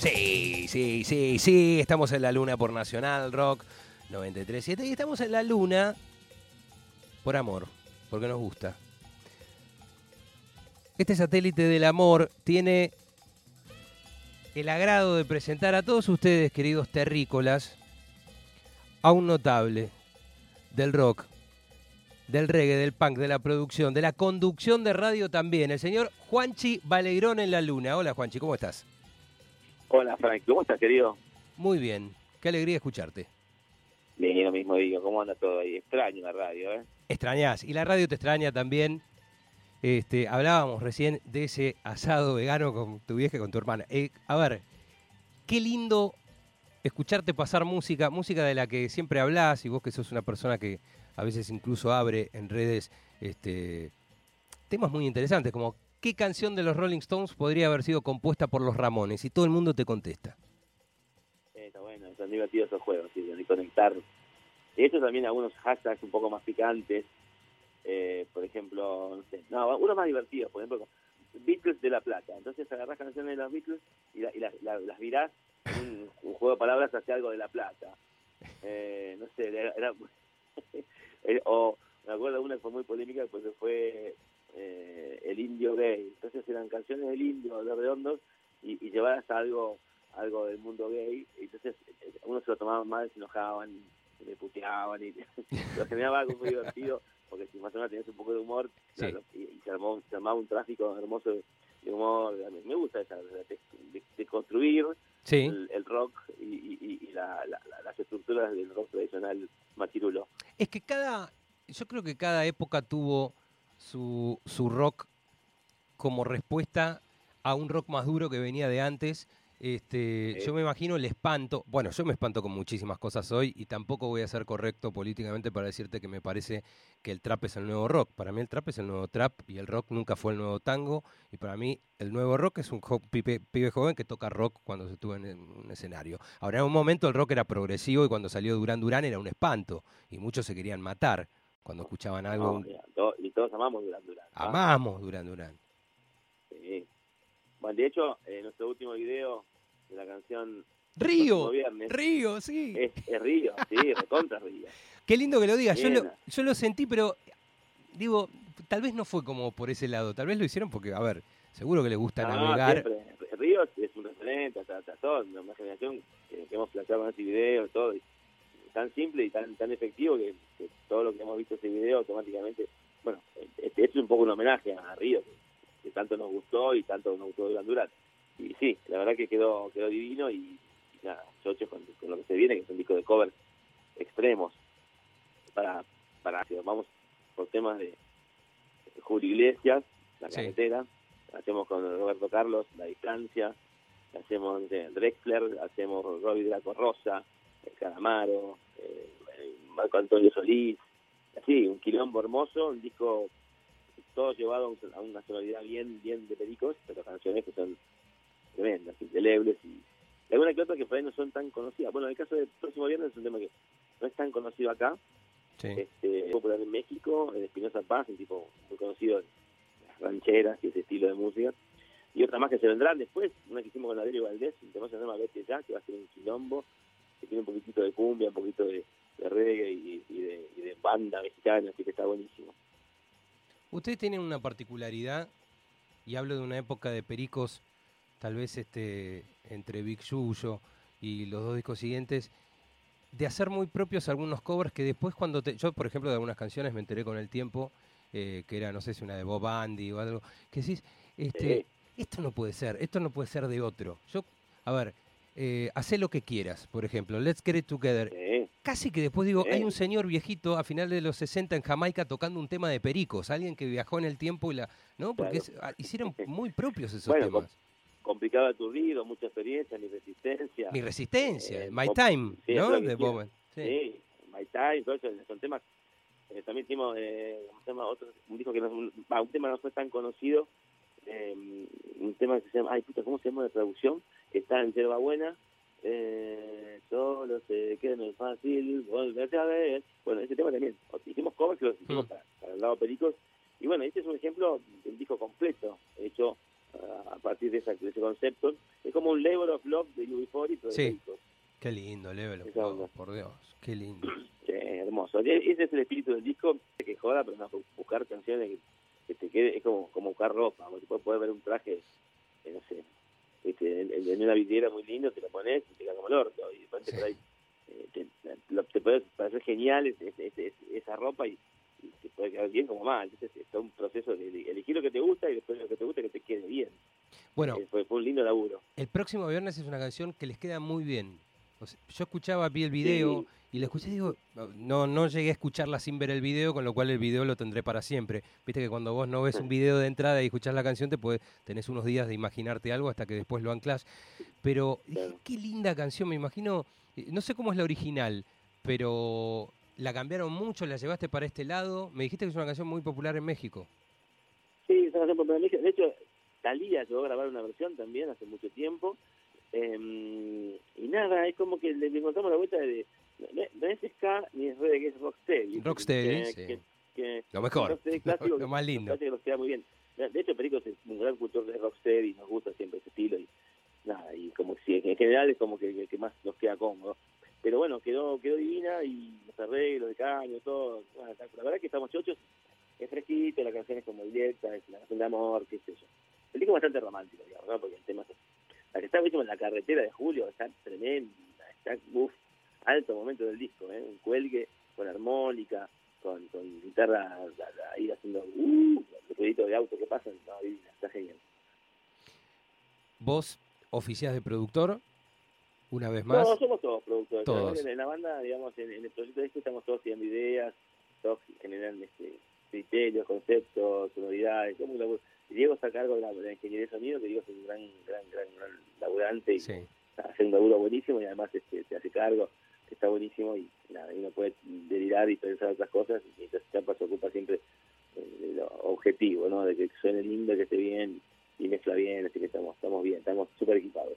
Sí, sí, sí, sí. Estamos en la luna por Nacional Rock 93.7 y estamos en la luna por amor, porque nos gusta. Este satélite del amor tiene el agrado de presentar a todos ustedes, queridos terrícolas, a un notable del rock, del reggae, del punk, de la producción, de la conducción de radio también, el señor Juanchi Valegrón en la luna. Hola Juanchi, ¿cómo estás? Hola Frank, ¿cómo estás querido? Muy bien, qué alegría escucharte. Bien, lo mismo digo, ¿cómo anda todo ahí? Extraño la radio, ¿eh? Extrañás, y la radio te extraña también. Este, hablábamos recién de ese asado vegano con tu vieja y con tu hermana. Eh, a ver, qué lindo escucharte pasar música, música de la que siempre hablas y vos que sos una persona que a veces incluso abre en redes este, temas muy interesantes, como qué canción de los Rolling Stones podría haber sido compuesta por los Ramones y todo el mundo te contesta. Eh, está bueno, son divertidos esos juegos, ¿sí? de conectar. De hecho también algunos hashtags un poco más picantes, eh, por ejemplo, no sé, no, uno más divertido, por ejemplo, Beatles de La Plata. Entonces agarrás canciones de los Beatles y, la, y la, la, las virás un, juego de palabras hacia algo de La Plata. Eh, no sé, era o me acuerdo una que fue muy polémica, pues fue eh, el indio gay. Entonces eran canciones del indio, de redondos, y, y llevadas a algo algo del mundo gay. Y entonces uno se lo tomaban mal, se enojaban, se le puteaban, y lo generaba algo muy divertido, porque si más o menos tenías un poco de humor, Sí. claro, y, y se, armó, se armaba un tráfico hermoso de, humor. Me gusta esa, de, de- de construir Sí. el, el rock y, y- y la- la- la- las estructuras del rock tradicional machirulo. Es que cada, yo creo que cada época tuvo su, su rock como respuesta a un rock más duro que venía de antes. Este, Sí. Yo me imagino el espanto, bueno, yo me espanto con muchísimas cosas hoy y tampoco voy a ser correcto políticamente para decirte que me parece que el trap es el nuevo rock. Para mí el trap es el nuevo trap y el rock nunca fue el nuevo tango y para mí el nuevo rock es un jo- pibe, pibe joven que toca rock cuando se estuvo en un escenario. Ahora en un momento el rock era progresivo y cuando salió Durán Durán era un espanto y muchos se querían matar cuando escuchaban algo. No, mira, todos amamos Duran Duran. Amamos Durán Durán. Sí. Bueno, de hecho, en nuestro último video de la canción Río, viernes. Río, sí. es, es Río, sí, recontra Río. Qué lindo que lo digas. Yo lo, yo lo sentí, pero digo, tal vez no fue como por ese lado. Tal vez lo hicieron porque, a ver, seguro que les gusta No, navegar. siempre. Río es un referente, hasta, hasta todo, una generación que, que hemos planteado en ese video, todo, y tan simple y tan tan efectivo que, que todo lo que hemos visto en ese video automáticamente, bueno, este es un poco un homenaje a Río, que, que tanto nos gustó y tanto nos gustó Duran Duran. Y sí, la verdad que quedó quedó divino y, y nada, chocho con, con lo que se viene, que es un disco de cover extremos. Para, para que vamos por temas de Julio Iglesias, La Sí. Carretera, hacemos con Roberto Carlos, La Distancia, hacemos de Drexler, hacemos Robbie Draco Rosa, El Calamaro, eh, Marco Antonio Solís, así, un quilombo hermoso, un disco todo llevado a un- a una sonoridad bien bien de pericos, pero canciones que son tremendas, indelebles y, alguna que otra que por ahí no son tan conocidas. Bueno, en el caso del próximo viernes es un tema que no es tan conocido acá, Sí. este, es popular en México, en Espinosa Paz, un tipo muy conocido en las rancheras y ese estilo de música. Y otra más que se vendrán después, una que hicimos con Adriano Valdés, un tema que se llama Vete Ya, que va a ser un quilombo, que tiene un poquitito de cumbia, un poquito de, de reggae y, y de, y de banda mexicana, así que está buenísimo. Ustedes tienen una particularidad, y hablo de una época de pericos, tal vez este entre Big Yuyo y los dos discos siguientes, de hacer muy propios algunos covers que después cuando te... Yo, por ejemplo, de algunas canciones me enteré con el tiempo, eh, que era, no sé si una de Bob Andy o algo, que decís, este, esto no puede ser, esto no puede ser de otro. Yo, a ver, eh, hacé lo que quieras, por ejemplo, Let's Get It Together. Casi que después digo, hay un señor viejito a final de los 60 en Jamaica tocando un tema de pericos, alguien que viajó en el tiempo y la... ¿No? Porque es- ah, hicieron muy propios esos Bueno, temas. complicado aturdido, mucha experiencia, ni resistencia. Mi resistencia, eh, My Time, sí, ¿no? De. Sí. Sí, My Time, todo eso, son temas. eh, también hicimos eh, ¿cómo se llama? Otro, un disco que no, un, un tema no fue tan conocido, eh, un tema que se llama, ay puta, ¿cómo se llama la traducción? Que está en Yerba Buena, eh, solo sé que no es fácil volverte a ver. Bueno, ese tema también, hicimos covers que los hicimos Mm. para, para el lado Pericos, y bueno, este es un ejemplo del disco completo, hecho a partir de, esa, de ese concepto. Es como un level of love de UB40, pero Sí. de Pericos. Qué lindo, Level of Love, por Dios, qué lindo. Sí, hermoso. Ese es el espíritu del disco, que joda, pero no, buscar canciones que, que te quede, es como, como buscar ropa, porque puedes poder ver un traje, eh, no sé, este, en, en una vidriera muy lindo, te lo pones y te queda como el orto, y después te, Sí. por ahí, eh, te, lo- te puede parecer genial ese- ese- esa ropa y, y te puede quedar bien como mal. Entonces es todo un proceso de, de elegir lo que te gusta y después lo que te gusta que te quede bien. Bueno, Eh, fue, fue un lindo laburo. el próximo viernes es una canción que les queda muy bien. O sea, yo escuchaba, vi el video Sí. y la escuché y digo, no, no llegué a escucharla sin ver el video, con lo cual el video lo tendré para siempre. Viste que cuando vos no ves un video de entrada y escuchás la canción, te tenés unos días de imaginarte algo hasta que después lo anclas. Pero dije, qué linda canción, me imagino, eh, no sé cómo es la original, pero la cambiaron mucho, la llevaste para este lado. Me dijiste que es una canción muy popular en México. Sí, esa canción popular en México. De hecho, Talía llegó a grabar una versión también hace mucho tiempo. Eh, nada, es como que le encontramos la vuelta de... No, es ska ni es reggae, es rocksteady. Rocksteady, sí. que- que- Lo mejor, rocksteady clásico, lo más lindo. que nos queda muy bien. De hecho, Perico es un gran cultor de rocksteady, nos gusta siempre ese estilo y nada, y como si en general es como que el que más nos queda cómodo. Pero bueno, quedó quedó divina y los arreglos de caño, todo. la verdad que estamos chochos, es fresquito, la canción es como directa, es una canción de amor, qué sé yo. El disco es bastante romántico, digamos, ¿no? porque el tema es... La que está en la carretera de Julio está tremenda, está, uff, alto momento del disco, ¿eh? Un cuelgue con armónica, con, con guitarra ahí haciendo uh, el ruidito de auto que pasan, no, está genial. Vos oficiás de productor, una vez más. No, somos todos productores. Todos. En la banda, digamos, en, en el proyecto de disco estamos todos teniendo ideas, todos generan este, criterios, conceptos, sonoridades. somos un laburo. Y Diego está a cargo de la, de la ingeniería de sonido, que Diego es un gran, gran, gran, gran laburante y Sí. hace un laburo buenísimo y además este, se hace cargo, que está buenísimo y nada, uno puede delirar y pensar otras cosas y entonces Chapa se ocupa siempre eh, de lo objetivo, ¿no? De que suene lindo, que esté bien y mezcla bien, así que estamos, estamos bien, estamos súper equipados.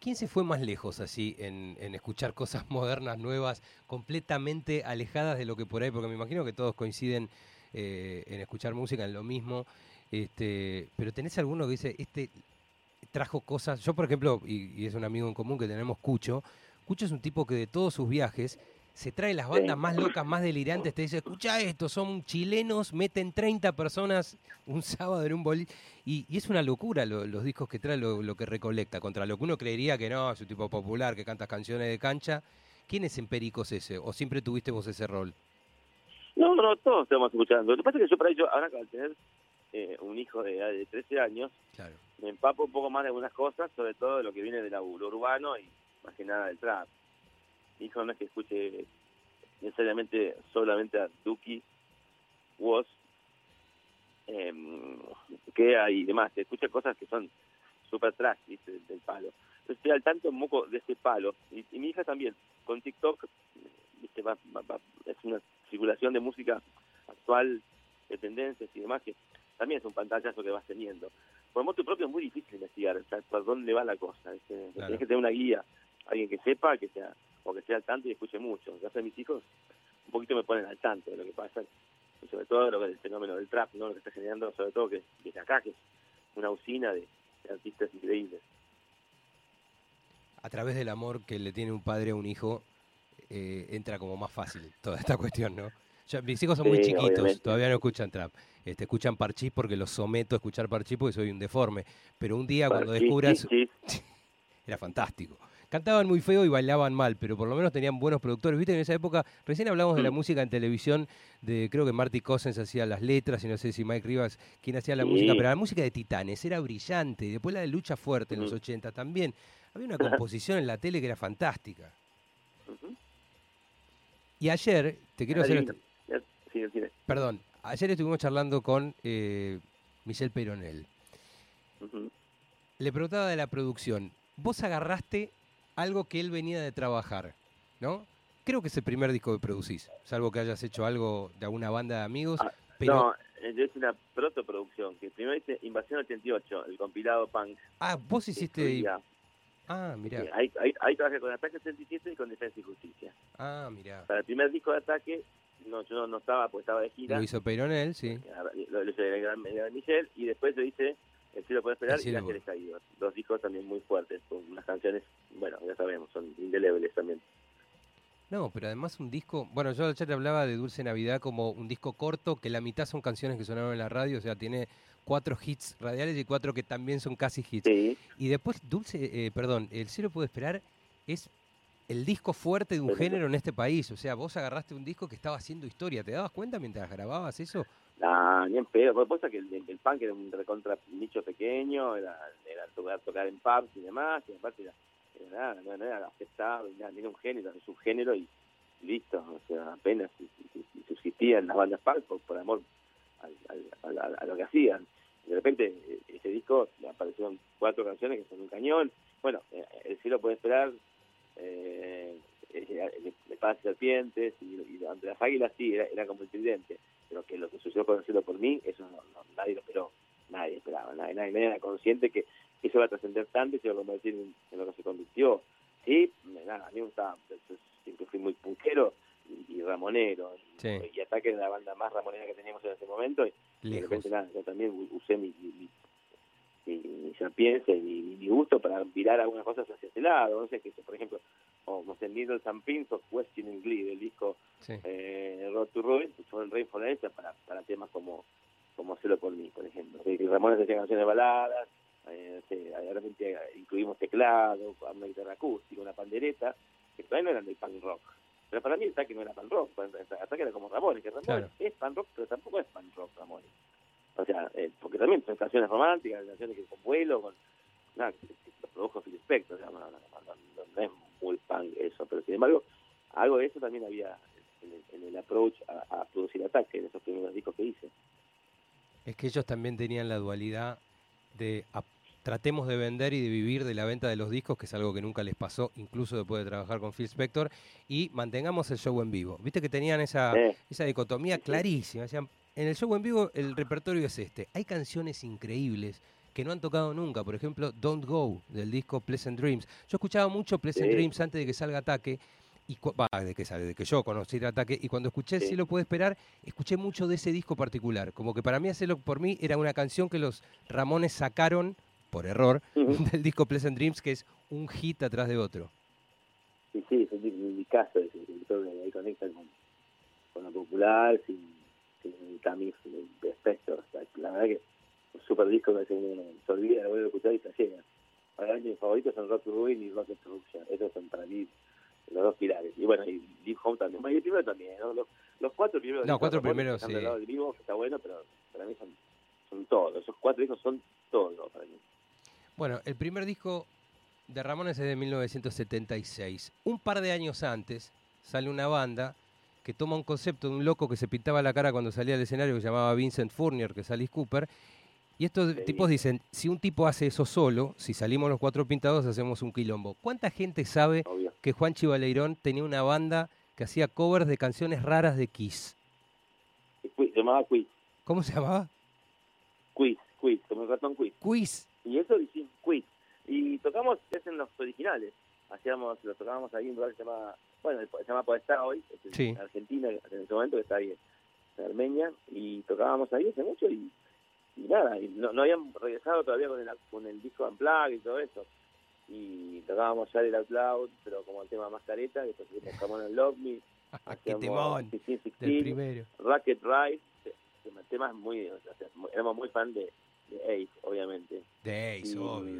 ¿Quién se fue más lejos así en, en escuchar cosas modernas, nuevas, completamente alejadas de lo que por ahí? Porque me imagino que todos coinciden eh, en escuchar música, en lo mismo. Este, pero tenés alguno que dice, este trajo cosas. Yo, por ejemplo, y, y es un amigo en común que tenemos, Cucho. Cucho es un tipo que de todos sus viajes se trae las bandas más locas, más delirantes. Te dice, escucha esto, son chilenos, meten 30 personas un sábado en un boliche. Y, y es una locura lo- los discos que trae, lo, lo que recolecta. Contra lo que uno creería que no, es un tipo popular que canta canciones de cancha. ¿Quién es en Pericos ese? ¿O siempre tuviste vos ese rol? No, no, todos estamos escuchando. Lo que pasa es que yo para ello, ahora al tener eh, un hijo de, edad de 13 años, Claro. me empapo un poco más de algunas cosas, sobre todo de lo que viene del laburo urbano y más que nada del trap. Mi hijo no es que escuche necesariamente solamente a Duki, Woz, eh, Kea y demás, que escucha cosas que son super trash, ¿viste? Del, del palo. Entonces estoy al tanto un poco de ese palo. Y, y mi hija también, con TikTok, ¿viste? Va, va- va- es una circulación de música actual, de tendencias y demás, que también es un pantallazo que vas teniendo. Por moto propio es muy difícil investigar, o sea, por dónde va la cosa. ¿viste? Claro. Tienes que tener una guía, alguien que sepa, que sea o que sea al tanto y escuche mucho. En caso de mis hijos, un poquito me ponen al tanto de lo que pasa, y sobre todo lo que el fenómeno del trap, ¿no? lo que está generando, sobre todo que desde acá, que es una usina de, de artistas increíbles. A través del amor que le tiene un padre a un hijo, eh, entra como más fácil toda esta cuestión, ¿no? Mis hijos son muy chiquitos, obviamente. todavía no escuchan trap. Este, escuchan parchís porque los someto a escuchar parchís porque soy un deforme. Pero un día cuando sí, sí. Era fantástico. Cantaban muy feo y bailaban mal, pero por lo menos tenían buenos productores. Viste en esa época, recién hablamos de la Mm. música en televisión, de creo que Marty Cousins hacía las letras y no sé si Mike Rivas quién hacía la música, pero la música de Titanes era brillante. Y después la de Lucha Fuerte en los Ujú. 80 también. Había una composición en la tele que era fantástica. Y ayer, te quiero hacer... Ya, sigue, sigue. Perdón, ayer estuvimos charlando con eh, Michelle Peronel. Le preguntaba de la producción. Vos agarraste algo que él venía de trabajar, ¿no? Creo que es el primer disco que producís, salvo que hayas hecho algo de alguna banda de amigos. Ah, pero, No, eh, yo hice una protoproducción, que primero hice Invasión 88, el compilado punk. ah, vos hiciste. Ah, mirá. eh, ahí, ahí, ahí trabajé con Ataque 77 y con Defensa y Justicia. Ah, mirá. Para el primer disco de Ataque, no, yo no, no estaba, porque estaba de gira. Lo hizo Peyronel, sí. Lo, lo hice en el gran, el gran Michel, y después lo hice El cielo puede esperar y Tres Caídos. Dos discos también muy fuertes, con unas canciones, bueno, ya sabemos, son indelebles también. No, pero además un disco, bueno, yo te hablaba de Dulce Navidad como un disco corto, que la mitad son canciones que sonaron en la radio, o sea, tiene cuatro hits radiales y cuatro que también son casi hits. Sí, Y después Dulce, eh, perdón, El cielo puede esperar es el disco fuerte de un género en este país, o sea, vos agarraste un disco que estaba haciendo historia, ¿te dabas cuenta mientras grababas eso? nah, ni en pedo. Por supuesto que el, el punk era un recontra nicho pequeño, era, era tocar, tocar en pubs y demás, y aparte era, era nada, no, no era aceptado, nada, era un género, era un subgénero y listo, o sea, apenas si subsistían las bandas punk por, por amor al, al- al- a, lo que hacían. De repente, ese disco le aparecieron cuatro canciones que son un cañón. Bueno, eh, El cielo puede esperar, eh, Paz y Serpientes, y, y ante las águilas sí, era, como el tridente. Pero que lo que sucedió con El cielo por mí, eso no, nadie lo esperó. Nadie esperaba, nadie, nadie, era consciente que eso iba a trascender tanto y se iba a convertir en, lo que se convirtió. Sí, nada, a mí me gustaba, siempre fui muy punkero y, y ramonero. Y, Sí. y Ataque era la banda más ramonera que teníamos en ese momento. Y de repente, nada, yo también usé mi, mi, mi, mi, mi sapiencia y mi, mi gusto para virar algunas cosas hacia ese lado. No sé, que por ejemplo, o no sé, Needles and Pins of Questioning Glee, del disco Sí. eh, Road to Ruin, usó el Rey Forense para, para temas como como Hacerlo por mí, por ejemplo. Que Ramones hacía canciones baladas, eh, de repente incluimos teclado, una guitarra acústica, una pandereta, que todavía no eran del punk rock. Pero para mí el ataque no era punk rock, el ataque era como Ramones, que Ramones Claro. es punk rock, pero tampoco es punk rock Ramones. O sea, eh, porque también son canciones románticas, canciones que con vuelo, con nada, que, que lo produjo Phil Spector, o sea, no, no, no, no, no es muy punk eso, pero sin embargo, algo de eso también había en el, en el approach a, a producir ataque en esos primeros discos que hice. Es que ellos también tenían la dualidad de tratemos de vender y de vivir de la venta de los discos, que es algo que nunca les pasó, incluso después de trabajar con Phil Spector, y mantengamos el show en vivo. Viste que tenían esa, esa dicotomía Sí, sí. clarísima. Decían, en el show en vivo el repertorio es este. Hay canciones increíbles que no han tocado nunca. Por ejemplo, Don't Go, del disco Pleasant Dreams. Yo escuchaba mucho Pleasant Sí. Dreams antes de que salga Ataque. Y va, de que sale, de que yo conocí el ataque y cuando escuché Sí. Si lo puede esperar, escuché mucho de ese disco particular. Como que para mí Hacerlo por mí era una canción que los Ramones sacaron, por error, del disco Pleasant Dreams, que es un hit atrás de otro. Sí, sí, es un un discazo ese, que creo que ahí conecta con, con lo popular, sin, sin el tamiz de Spector. O sea, la verdad que es un super disco que uno se olvida de volver a escuchar y se llega. Para mí mis favoritos son Rock Ruin y Rock Destruction. Esos son para mí los dos pilares. Y bueno, y Live Home también. Y el primero también, ¿no? Los, los cuatro primeros No, cuatro primeros, están sí. del lado del vivo, que está bueno, pero para mí son, son todos. Esos cuatro discos son todos para mí. Bueno, el primer disco de Ramones es de 1976. Un par de años antes sale una banda que toma un concepto de un loco que se pintaba la cara cuando salía al escenario que se llamaba Vincent Fournier, que es Alice Cooper. Y estos Sí. tipos dicen, si un tipo hace eso solo, si salimos los cuatro pintados hacemos un quilombo. ¿Cuánta gente sabe Obvio. que Juan Chivaleirón tenía una banda que hacía covers de canciones raras de Kiss? Se llamaba Quiz. ¿Cómo se llamaba? Quiz, Quiz, como el ratón Quiz. Quiz. Y eso hicimos quiz. Y tocamos, es en los originales. Hacíamos, lo tocábamos ahí en un lugar que se llama, bueno, se llama Podestá hoy, es Sí. Argentina en ese momento, que está ahí en Armenia, y tocábamos ahí hace mucho y, y nada, y no, no habían regresado todavía con el, con el disco Unplugged y todo eso. Y tocábamos ya el Out Loud, pero como el tema más careta, que después hicimos Come On and Love Me, ¡Qué temón! 16, Del 16, primero. Rocket Ride, tema- temas muy, o sea, éramos muy fan de, de Ace, obviamente De Ace, y, obvio.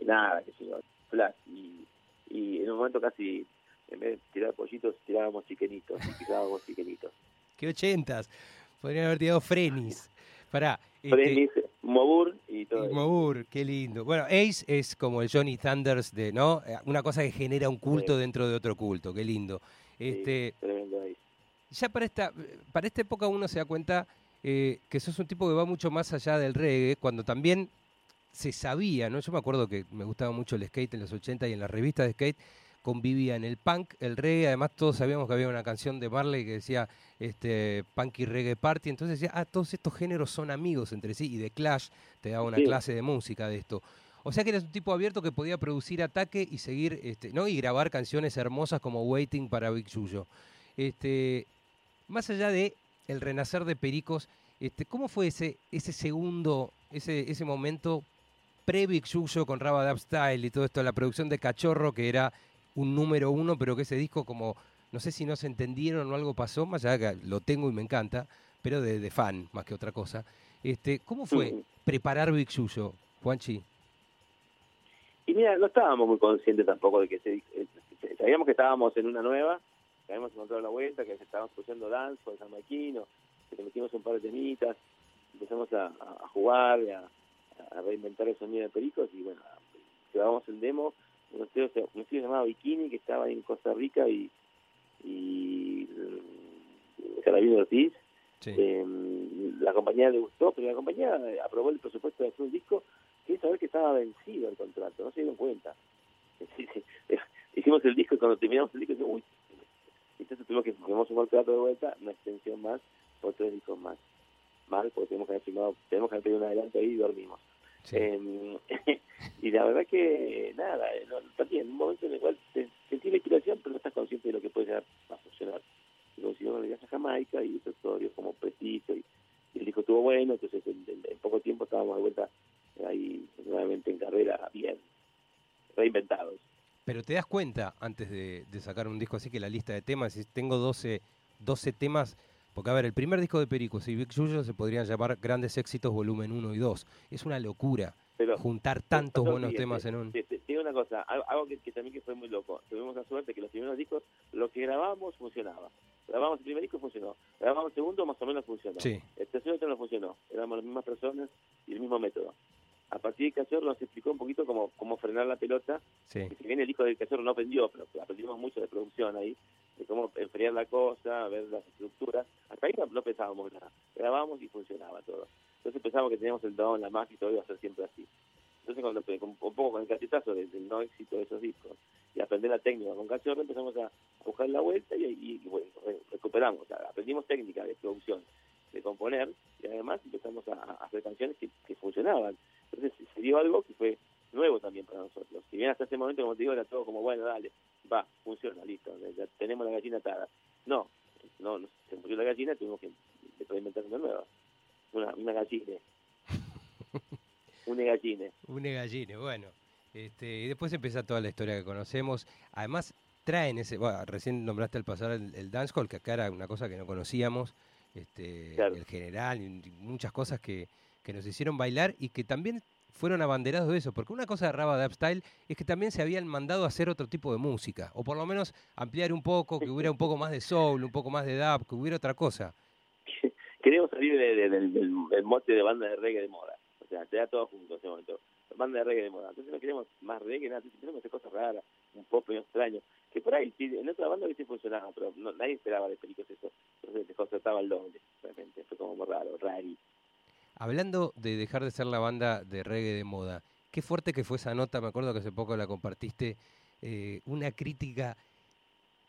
y nada, qué sé yo, flash. Y, y en un momento casi, en vez de tirar pollitos, tirábamos chiquenitos y pisábamos chiquenitos. ¿Qué ochentas? Podrían haber tirado Frenis. Pará. este, Frenis, Mobur y todo y. Moore, qué lindo. Bueno, Ace es como el Johnny Thunders de, ¿no? Eh, Una cosa que genera un culto Sí. dentro de otro culto, qué lindo. Sí, Este, tremendo Ace. ya para esta, para esta época uno se da cuenta eh, que sos un tipo que va mucho más allá del reggae, cuando también se sabía, ¿no? Yo me acuerdo que me gustaba mucho el skate en los 80 y en las revistas de skate convivían el punk, el reggae, además todos sabíamos que había una canción de Marley que decía este punk y reggae party, entonces decía, ah, todos estos géneros son amigos entre sí y de Clash te daba una Sí. clase de música de esto. O sea que eres un tipo abierto que podía producir ataque y seguir, este, ¿no? Y grabar canciones hermosas como Waiting para Big Yuyo. Este, más allá de el renacer de Pericos. Este, ¿Cómo fue ese, ese segundo, ese, ese momento pre-Big Yuyo con Raba Dub Style y todo esto, la producción de Cachorro, que era un número uno, pero que ese disco como, no sé si no se entendieron o algo pasó, más allá que lo tengo y me encanta, pero de, de fan más que otra cosa. Este, ¿Cómo fue preparar Big Yuyo, Juanchi? Y mira, no estábamos muy conscientes tampoco de que se, eh, sabíamos que estábamos en una nueva, que habíamos encontrado la vuelta, que estábamos escuchando dance con San Maquino, que le metimos un par de temitas, empezamos a, a- jugar, a, a reinventar el sonido de Pericos y bueno, grabamos el demo, un estudio, un estudio llamado Bikini que estaba en Costa Rica y, y mm, Carabino Ortiz, Sí. eh, la compañía le gustó, pero la compañía aprobó el presupuesto de hacer un disco sin saber que estaba vencido el contrato, no se dieron cuenta. Hicimos el disco y cuando terminamos el disco, dijimos, uy, entonces tuvimos que firmamos un contrato de vuelta, una extensión más, por tres discos más. Mal, porque tenemos que haber firmado, tenemos que haber pedido un adelanto ahí y dormimos. sí. Eh, y la verdad que, nada, eh, no, también en un momento en el cual te, sentís la inspiración, pero no estás consciente de lo que puede llegar a funcionar. Y consiguieron el viaje a Jamaica y eso todo dio como prestigio y, y el disco estuvo bueno, entonces en, en- en poco tiempo estábamos de vuelta ahí nuevamente en carrera, bien, reinventados. Pero te das cuenta antes de, de sacar un disco así que la lista de temas, si tengo 12, 12 temas, porque a ver, el primer disco de Pericos y Big Yuyo se podrían llamar Grandes Éxitos Volumen 1 y 2. Es una locura Pero juntar tantos lo buenos siguiente, temas en un... Te, te digo una cosa, algo, que, que también que fue muy loco. Tuvimos la suerte que los primeros discos, lo que grabábamos funcionaba. Grabamos el primer disco funcionó. Grabamos el segundo, más o menos funcionó. Sí, El tercero no funcionó. Éramos las mismas personas y el mismo método. A partir de Cachorro nos explicó un poquito cómo, cómo frenar la pelota. sí. Que si bien el disco del Cachorro no aprendió, pero aprendimos mucho de producción ahí, de cómo enfriar la cosa, ver las estructuras. Hasta ahí no, no pensábamos nada. Grabábamos y funcionaba todo. Entonces pensábamos que teníamos el don, la magia y todo iba a ser siempre así. Entonces, cuando, con- un poco con el cachetazo del, del no éxito de esos discos y aprender la técnica con Cachorro, empezamos a, a buscar la vuelta y, y- y, bueno, re- recuperamos. O sea, aprendimos técnica de producción, de componer y además empezamos a, a hacer canciones que, que funcionaban. Entonces, se dio algo que fue nuevo también para nosotros. Si bien hasta ese momento, como te digo, era todo como, bueno, dale, va, funciona, listo, ya tenemos la gallina atada. No, no, no, se murió la gallina, tuvimos que inventar una nueva. Una, una gallina. una gallina. Une galline, bueno. Este, y después empieza toda la historia que conocemos. Además, traen ese. Bueno, recién nombraste al pasar el, el dancehall, que acá era una cosa que no conocíamos. Este, Claro. El general, y muchas cosas que, que nos hicieron bailar y que también fueron abanderados de eso. Porque una cosa de Raba Dub Style es que también se habían mandado a hacer otro tipo de música. O por lo menos ampliar un poco, que hubiera un poco más de soul, un poco más de dub, que hubiera otra cosa. Queríamos salir de- de- del, mote de banda de reggae de moda. O sea, se da todo junto en ese momento. Banda de reggae de moda. Entonces no queremos más reggae, nada. Entonces queremos hacer cosas raras, un pop medio extraño. Que por ahí, sí, en otra banda hubiese funcionado, pero no, nadie esperaba de Pericos eso. Entonces se concertaba el doble, realmente. Fue como raro, rari. Hablando de dejar de ser la banda de reggae de moda, qué fuerte que fue esa nota, me acuerdo que hace poco la compartiste, eh, una crítica,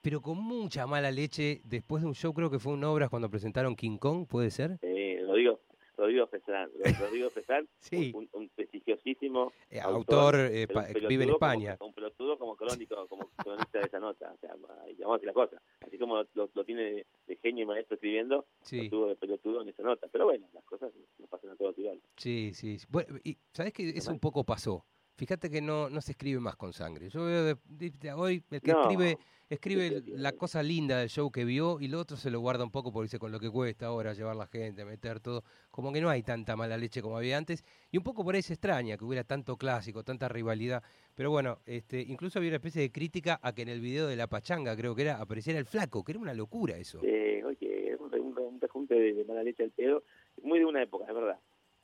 pero con mucha mala leche, después de un show, creo que fue un Obras cuando presentaron King Kong, ¿puede ser? Eh, Rodrigo, Rodrigo Fesán. Rodrigo Fesán, Sí. un, un prestigiosísimo Eh, autor, autor, eh, pa- vive en España. Como, como crónico, como cronista de esa nota. O sea, ahí vamos a decir la cosa. Así como lo, lo tiene de, genio y maestro escribiendo, Sí, lo tuvo de pelotudo en esa nota. Pero bueno, las cosas no pasan a todo igual. sí, sí. sí. Bueno, y ¿sabés que eso un poco pasó? Fíjate que no, no se escribe más con sangre. Yo veo de, de- de hoy el que No. escribe escribe la cosa linda del show que vio y lo otro se lo guarda un poco porque dice con lo que cuesta ahora llevar la gente, meter todo. Como que no hay tanta mala leche como había antes. Y un poco por ahí se extraña que hubiera tanto clásico, tanta rivalidad. Pero bueno, este, incluso había una especie de crítica a que en el video de La Pachanga, creo que era, apareciera el flaco, que era una locura eso. Oye, es un, un, un rejunte de, mala leche al pedo, muy de una época, es verdad.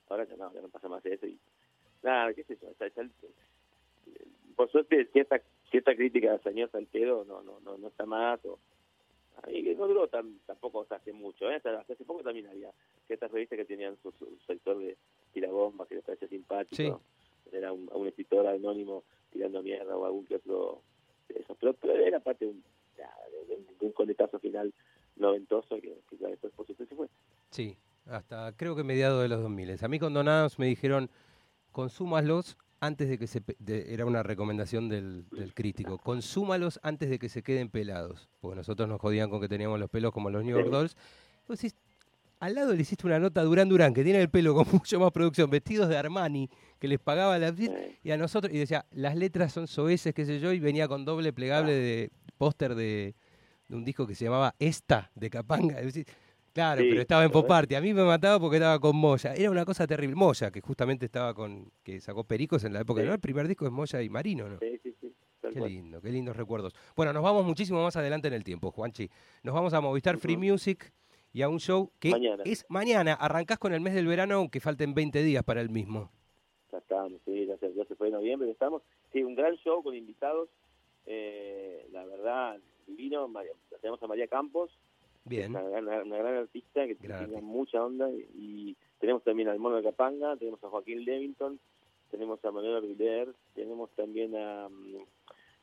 Ahora ya no, ya no pasa más eso. Y, nada, qué sé yo. está- está- por suerte, cierta cierta crítica al señor Saltedo no, no, no, no está más. O, y que no duró tan, tampoco hasta hace mucho. ¿eh? Hasta, hasta hace poco también había ciertas revistas que tenían su, su sector de tirabombas que les parecía simpático. Sí. Era un, escritor anónimo tirando mierda o algún que otro de eso. Pero, pero era parte de un, de, de- de un coletazo final noventoso que, que ya después por supuesto se fue. Sí, hasta creo que mediados de los 2000. A mí con Donados me dijeron, consúmalos antes de que se... de- era una recomendación del, del crítico, consúmalos antes de que se queden pelados. Porque nosotros nos jodían con que teníamos los pelos como los New York. Dolls. Decís, al lado le hiciste una nota a Durán Durán, que tiene el pelo con mucho más producción, vestidos de Armani, que les pagaba la y a nosotros, y decía, las letras son soeces, qué sé yo, y venía con doble plegable de póster de, un disco que se llamaba Esta, de Capanga. Claro, pero estaba en pop party. A mí me mataba porque estaba con Moya. Era una cosa terrible. Moya, que justamente estaba con. que sacó Pericos en la época. ¿no? El primer disco es Moya y Marino, ¿no? Sí, sí, sí. Qué lindo, qué lindos recuerdos. Bueno, nos vamos muchísimo más adelante en el tiempo, Juanchi. Nos vamos a Movistar Free Music y a un show que es mañana. Arrancás con el mes del verano, aunque falten 20 días para el mismo. Ya estamos, sí, ya se, fue de noviembre, ya estamos. Sí, un gran show con invitados. Eh, la verdad, divino. tenemos a María Campos. Bien. Una, gran artista que tiene mucha onda. Y, tenemos también al Mono de Capanga, tenemos a Joaquín Levington, tenemos a Manuel Aguiler, tenemos también a, mm,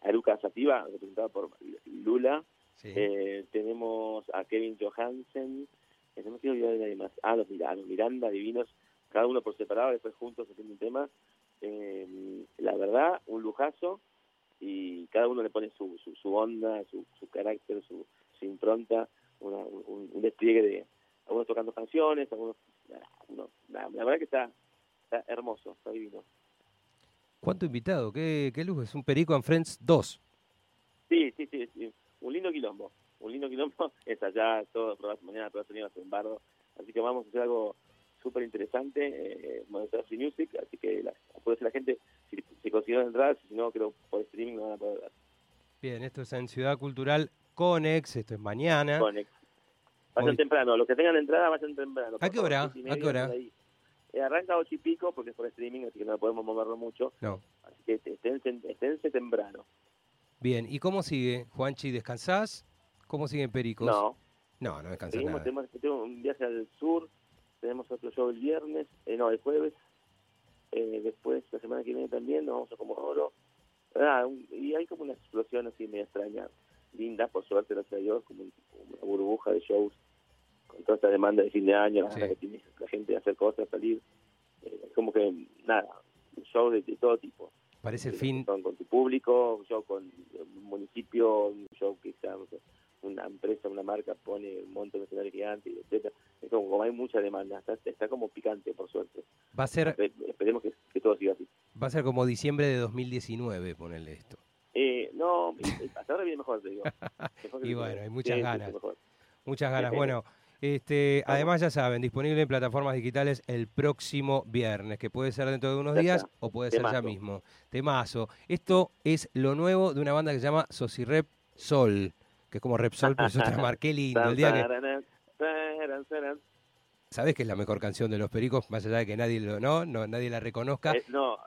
a Eruca Sativa, representada por Lula. Eh, tenemos a Kevin Johansen, no me quiero olvidar de nadie más. Ah, los, Miranda, divinos, cada uno por separado, después juntos haciendo un tema. Eh, la verdad, un lujazo y cada uno le pone su, su, onda, su, su carácter, su, su impronta, un, despliegue de algunos tocando canciones, algunos, la, verdad que está, está hermoso, está divino. ¿Cuánto invitado? ¿Qué, qué luz? Es un Perico en Friends 2. Sí, sí, sí, un lindo quilombo, un lindo quilombo, es allá, todo, mañana todo sonido a un bardo, así que vamos a hacer algo súper interesante, eh, Free Music, así que la, puede ser la gente, si, si consiguieron entrar, si no, creo por streaming no van a poder ver. Bien, esto es en Ciudad Cultural Conex, esto es mañana. Conex. Vayan temprano, los que tengan entrada vayan temprano. ¿A qué hora? ¿A qué hora? Eh, arranca ocho y pico porque es por streaming, así que no podemos moverlo mucho. No. Así que esténse, temprano. Bien, ¿y cómo sigue? Juanchi, ¿descansás? ¿Cómo siguen Pericos? No. No, no descansás nada. Tenemos, un viaje al sur, tenemos otro show el viernes, eh, no, el jueves. Eh, después, la semana que viene también, nos vamos a Comodoro. Ah, y hay como una explosión así media extraña, linda, por suerte, gracias a Dios, como una burbuja de shows con toda esta demanda de fin de año, la, que tiene la gente de hacer cosas, salir. Eh, como que, nada, shows de, de todo tipo. Parece el fin. Con, tu público, un show con un municipio, un show que sea, una empresa, una marca pone un montón de escenarios gigantes, etcétera. Es como, hay mucha demanda, está, está, como picante, por suerte. Va a ser. Esperemos que, todo siga así. Va a ser como diciembre de 2019, ponerle esto. No, hasta ahora viene mejor, te digo. y bueno, hay muchas ganas. Muchas ganas. Bueno. Este, además, ya saben, disponible en plataformas digitales el próximo viernes, que puede ser dentro de unos días o puede ser ya mismo. Temazo. Esto es lo nuevo de una banda que se llama Socirep Sol, que es como Repsol, pero es otra marca. Qué lindo. El día que... ¿Sabes que es la mejor canción de Los Pericos? Más allá de que nadie lo, no, no nadie la reconozca. Eh, no,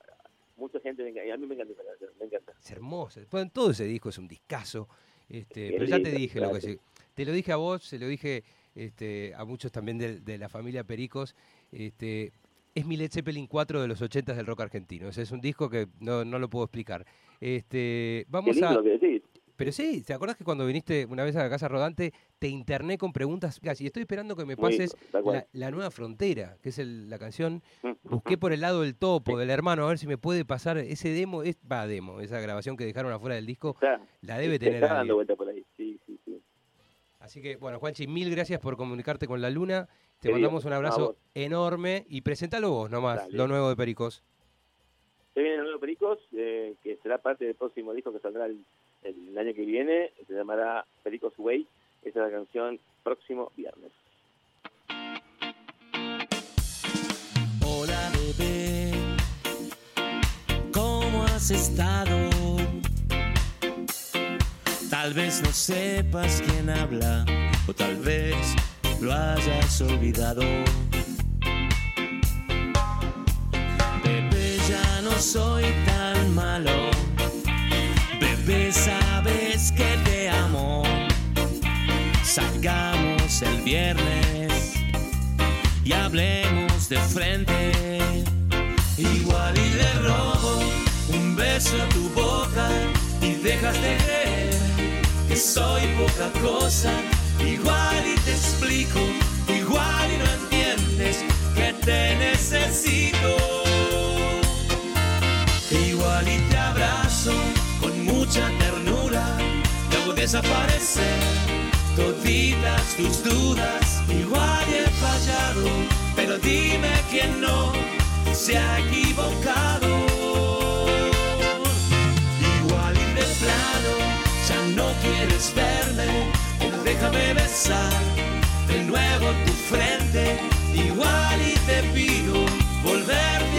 mucha gente, y a mí me encanta me encanta. Es hermoso. todo ese disco es un discazo. Este, pero ya te dije lo que Te lo dije a vos, se lo dije este, a muchos también de, la familia Pericos. Este, es mi Led Zeppelin 4 de los 80 del rock argentino. es un disco que no, no lo puedo explicar. Este, vamos a. Pero sí, ¿te acordás que cuando viniste una vez a la casa rodante te interné con preguntas? Y estoy esperando que me pases la, nueva frontera, que es la canción. Mm. Busqué por el lado del topo, del hermano, a ver si me puede pasar ese demo, es, va demo, esa grabación que dejaron afuera del disco, la debe tener. Está dando vuelta por ahí, sí, sí, sí. Así que, bueno, Juanchi, mil gracias por comunicarte con la Luna. Te mandamos un abrazo enorme y presentalo vos nomás, lo nuevo de Pericos. Se viene el nuevo Pericos, eh, que será parte del próximo disco que saldrá el, año que viene. Se llamará Pericos Way. Esa es la canción próximo viernes. Hola, bebé. ¿Cómo has estado? Tal vez no sepas quién habla o tal vez lo hayas olvidado. Bebé, ya no soy tan malo. Bebé, sabes que te amo. Salgamos el viernes y hablemos de frente. Igual y le robo un beso a tu boca y dejas de creer que soy poca cosa. Igual y te explico, igual y no entiendes que te necesito. Igual y te abrazo mucha ternura, te hago desaparecer toditas tus dudas. Igual y el pero dime quién no se ha equivocado. Igual y de plano, ya no quieres verme, pero déjame besar de nuevo tu frente. Igual y te pido volverte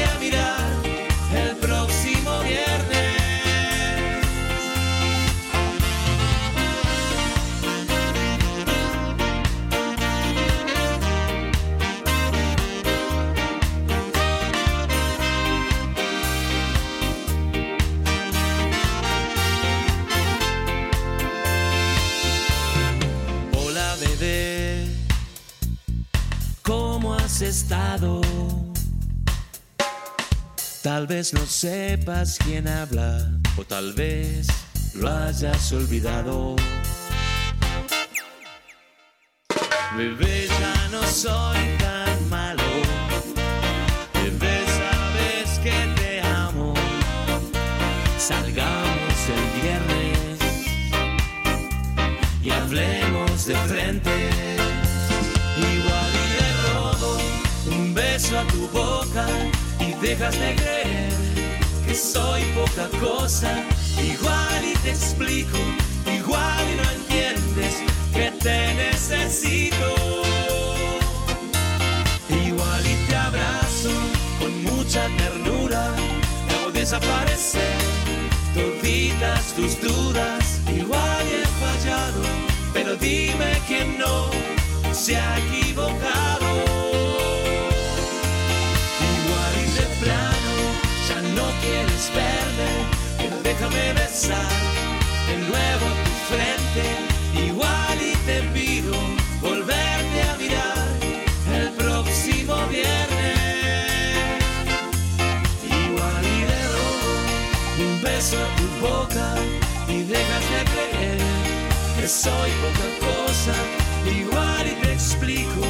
Tal vez no sepas quién habla o tal vez lo hayas olvidado. Bebé, ya no soy tan malo. Bebé, sabes que te amo. Salgamos el viernes y hablemos de frente. Igual y le robo un beso a tu boca dejas de creer que soy poca cosa. Igual y te explico, igual y no entiendes que te necesito. Igual y te abrazo con mucha ternura, te hago desaparecer toditas tus dudas. Igual y he fallado, pero dime quién no se ha que soy poca cosa. Igual y te explico,